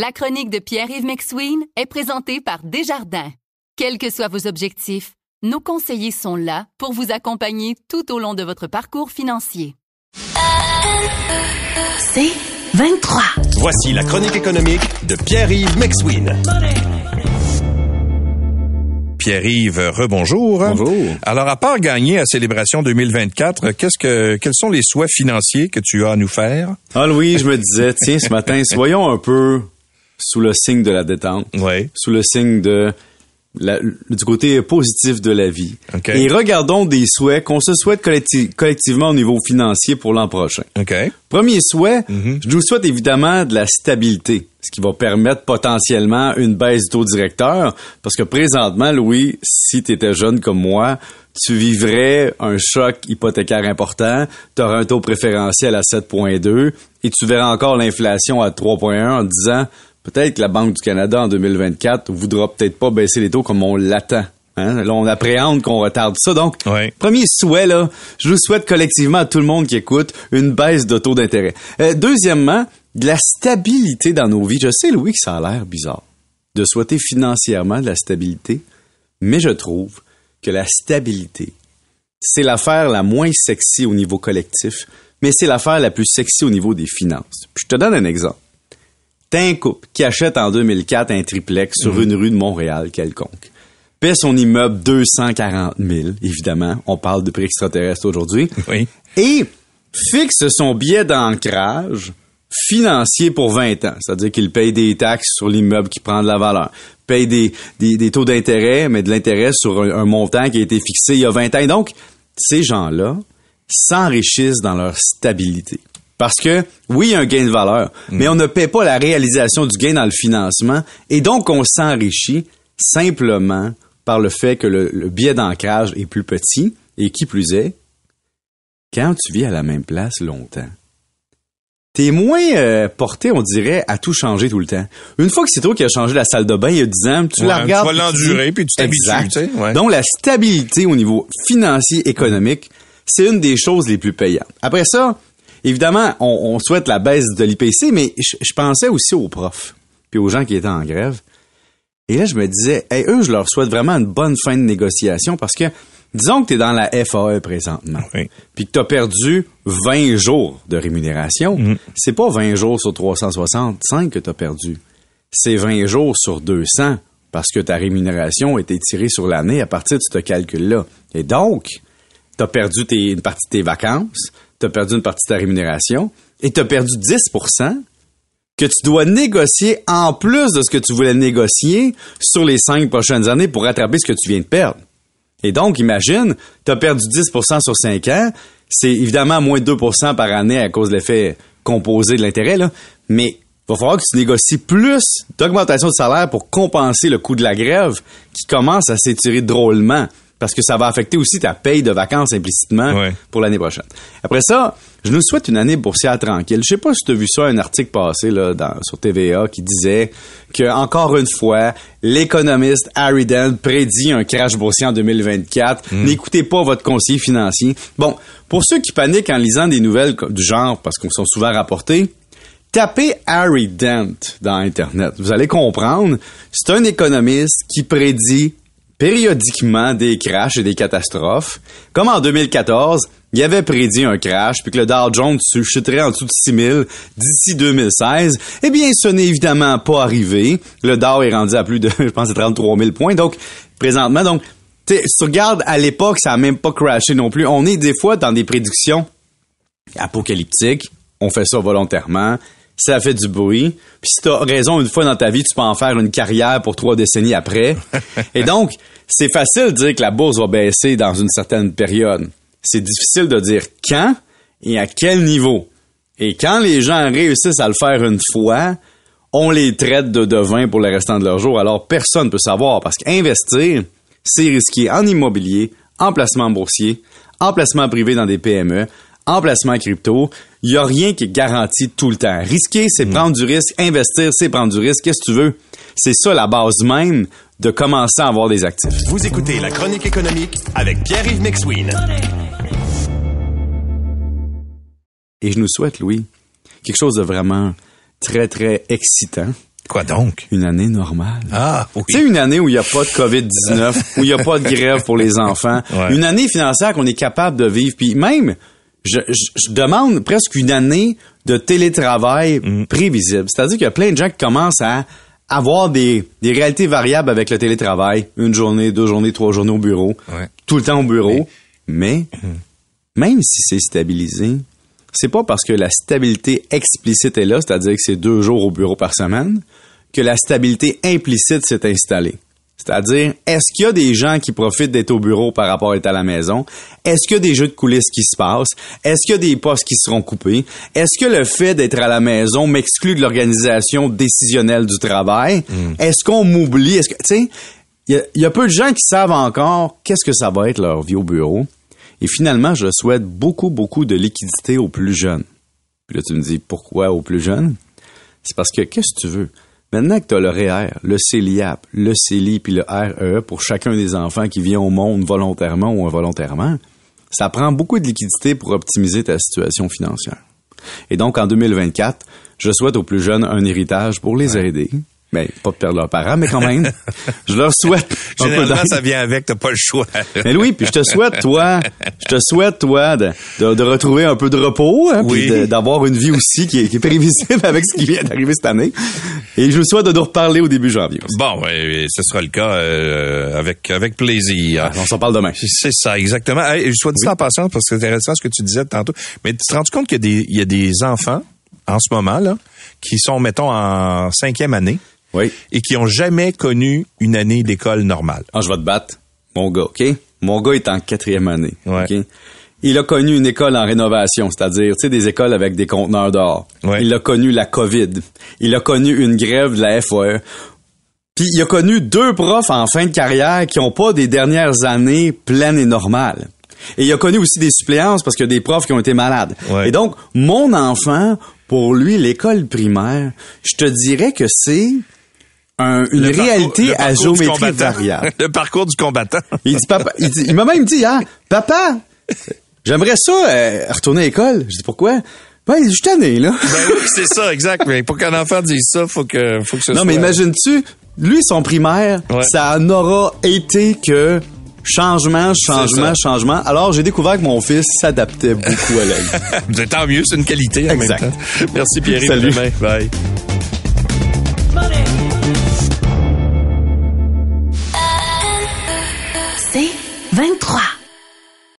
La chronique de Pierre-Yves McSween est présentée par Desjardins. Quels que soient vos objectifs, nos conseillers sont là pour vous accompagner tout au long de votre parcours financier. C'est 23. Voici la chronique économique de Pierre-Yves McSween. Pierre-Yves, rebonjour. Bonjour. Alors, à part gagner à Célébration 2024, qu'est-ce que, quels sont les souhaits financiers que tu as à nous faire? Ah Louis, je me disais, tiens, ce matin, soyons un peu sous le signe de la détente. Sous le signe de la- du côté positif de la vie. OK. Et regardons des souhaits qu'on se souhaite collecti- collectivement au niveau financier pour l'an prochain. OK. Premier souhait, Mhm. je nous souhaite évidemment de la stabilité, ce qui va permettre potentiellement une baisse du taux directeur, parce que présentement, Louis, si tu étais jeune comme moi, tu vivrais un choc hypothécaire important, tu aurais un taux préférentiel à 7,2 et tu verras encore l'inflation à 3,1 en disant peut-être que la Banque du Canada en 2024 voudra peut-être pas baisser les taux comme on l'attend. Hein? Là, on appréhende qu'on retarde ça. Donc. Premier souhait, là, je vous souhaite collectivement à tout le monde qui écoute une baisse de taux d'intérêt. Euh, deuxièmement, de la stabilité dans nos vies. Je sais, Louis, que ça a l'air bizarre de souhaiter financièrement de la stabilité, mais je trouve que la stabilité, c'est l'affaire la moins sexy au niveau collectif, mais c'est l'affaire la plus sexy au niveau des finances. Puis je te donne un exemple. T'as un couple qui achète en 2004 un triplex sur une rue de Montréal quelconque. Paie son immeuble 240 000, évidemment. On parle de prix extraterrestre aujourd'hui. Oui. Et fixe son billet d'ancrage financier pour 20 ans. C'est-à-dire qu'il paye des taxes sur l'immeuble qui prend de la valeur. Paye des, des, des taux d'intérêt, mais de l'intérêt sur un, un montant qui a été fixé il y a 20 ans. Et donc, ces gens-là s'enrichissent dans leur stabilité. Parce que, oui, il y a un gain de valeur, mais on ne paie pas la réalisation du gain dans le financement, et donc on s'enrichit simplement par le fait que le, le billet d'ancrage est plus petit, et qui plus est, quand tu vis à la même place longtemps, t'es moins euh, porté, on dirait, à tout changer tout le temps. Une fois que c'est toi qui as changé la salle de bain il y a 10 ans, tu Ouais, la regardes... tu vas l'endurer, puis tu t'habitues, Exact. tu sais, ouais. Donc, la stabilité au niveau financier, économique, c'est une des choses les plus payantes. Après ça, évidemment, on, on souhaite la baisse de l'IPC, mais je, je pensais aussi aux profs, puis aux gens qui étaient en grève. Et là, je me disais, hey, eux, je leur souhaite vraiment une bonne fin de négociation parce que, disons que tu es dans la FAE présentement, Oui. puis que tu as perdu 20 jours de rémunération, c'est pas 20 jours sur 365 que tu as perdu. C'est 20 jours sur 200 parce que ta rémunération a été tirée sur l'année à partir de ce calcul-là. Et donc, tu as perdu tes- une partie de tes vacances, tu as perdu une partie de ta rémunération et tu as perdu 10% que tu dois négocier en plus de ce que tu voulais négocier sur les cinq prochaines années pour rattraper ce que tu viens de perdre. Et donc, imagine, tu as perdu 10% sur 5 ans. C'est évidemment moins de 2 par année à cause de l'effet composé de l'intérêt, mais il va falloir que tu négocies plus d'augmentation de salaire pour compenser le coût de la grève qui commence à s'étirer drôlement parce que ça va affecter aussi ta paye de vacances implicitement Ouais. pour l'année prochaine. Après ça, je nous souhaite une année boursière tranquille. Je sais pas si tu as vu ça, un article passé là, dans- sur TVA qui disait que, encore une fois, l'économiste Harry Dent prédit un crash boursier en 2024. N'écoutez pas votre conseiller financier. Bon, pour ceux qui paniquent en lisant des nouvelles du genre, parce qu'on sont souvent rapportées, Tapez Harry Dent dans Internet. Vous allez comprendre. C'est un économiste qui prédit périodiquement des crashs et des catastrophes. Comme en 2014, il avait prédit un crash, puis que le Dow Jones se chuterait en dessous de 6000 d'ici 2016. Eh bien, ce n'est évidemment pas arrivé. Le Dow est rendu à plus de, je pense, 33 000 points. Donc, présentement, donc, si tu regardes à l'époque, ça a même pas crashé non plus. On est des fois dans des prédictions apocalyptiques. On fait ça volontairement. Ça fait du bruit. Puis si t'as raison une fois dans ta vie, tu peux en faire une carrière pour trois décennies après. Et donc, c'est facile de dire que la bourse va baisser dans une certaine période. C'est difficile de dire quand et à quel niveau. Et quand les gens réussissent à le faire une fois, on les traite de devins pour le restant de leur jour. Alors personne ne peut savoir parce qu'investir, c'est risqué en immobilier, en placement boursier, en placement privé dans des PME, en placement crypto. Il n'y a rien qui est garanti tout le temps. Risquer, c'est prendre du risque. Investir, c'est prendre du risque. Qu'est-ce que tu veux? C'est ça la base même de commencer à avoir des actifs. Vous écoutez la chronique économique avec Pierre-Yves McSween. Et je nous souhaite, Louis, quelque chose de vraiment très, très excitant. Quoi donc? Une année normale. Ah, oui. Tu sais, une année où il n'y a pas de COVID-19, où il n'y a pas de grève pour les enfants. Ouais. Une année financière qu'on est capable de vivre. Puis même, je, je- je demande presque une année de télétravail Mm. prévisible. C'est-à-dire qu'il y a plein de gens qui commencent à avoir des, des réalités variables avec le télétravail. Une journée, deux journées, trois journées au bureau. Ouais. Tout le temps au bureau. Mais, même si c'est stabilisé, c'est pas parce que la stabilité explicite est là, c'est-à-dire que c'est deux jours au bureau par semaine, que la stabilité implicite s'est installée. C'est-à-dire, est-ce qu'il y a des gens qui profitent d'être au bureau par rapport à être à la maison? Est-ce qu'il y a des jeux de coulisses qui se passent? Est-ce qu'il y a des postes qui seront coupés? Est-ce que le fait d'être à la maison m'exclut de l'organisation décisionnelle du travail? Est-ce qu'on m'oublie? Est-ce que, tu sais, il y y, a peu de gens qui savent encore qu'est-ce que ça va être leur vie au bureau. Et finalement, je souhaite beaucoup, beaucoup de liquidité aux plus jeunes. Puis là, tu me dis, pourquoi aux plus jeunes? C'est parce que, qu'est-ce que tu veux? Maintenant que tu as le REER, le CELIAP, le CELI puis le REE pour chacun des enfants qui vient au monde volontairement ou involontairement, ça prend beaucoup de liquidité pour optimiser ta situation financière. Et donc, en 2024, je souhaite aux plus jeunes un héritage pour les aider. Mais pas de perdre leurs parents, mais quand même, je leur souhaite un Généralement, ça vient avec, t'as pas le choix. Mais Louis, puis je te souhaite, toi, je te souhaite, toi, de, de, de retrouver un peu de repos, hein, puis Oui. d'avoir une vie aussi qui est, qui est prévisible avec ce qui vient d'arriver cette année. Et je vous souhaite de nous reparler au début janvier. aussi. Bon, ouais, ce sera le cas euh, avec avec plaisir. On s'en parle demain. C'est ça, exactement. Hey, je sois dit en passant, parce que c'est intéressant ce que tu disais tantôt. Mais tu te rends compte qu'il y, a des- il y a des enfants, en ce moment, là, qui sont, mettons, en cinquième année? Oui. et qui ont jamais connu une année d'école normale. Ah, je vais te battre. Mon gars, OK? Mon gars est en quatrième année. Ouais. OK? Il a connu une école en rénovation, c'est-à-dire, tu sais, des écoles avec des conteneurs dehors. Ouais. Il a connu la COVID. Il a connu une grève de la FOE. Puis il a connu deux profs en fin de carrière qui ont pas des dernières années pleines et normales. Et il a connu aussi des suppléances parce qu'il y a des profs qui ont été malades. Ouais. Et donc, mon enfant, pour lui, l'école primaire, je te dirais que c'est un- une Le réalité à géométrie variable. Le parcours du combattant. Il dit papa, il, dit- il m'a même dit ah papa, j'aimerais ça euh, retourner à l'école. Je dis pourquoi Ben je suis tanné là. Ben oui, c'est ça, exact. Mais pour qu'un enfant dise ça, faut que, faut que ce non soit. mais imagines-tu, lui son primaire, Ouais. ça n'aura été que changement, changement, changement. Alors j'ai découvert que mon fils s'adaptait beaucoup à la vie. C'est tant mieux, c'est une qualité. en même Exact. temps. Merci Pierre. Salut. Bye. 23.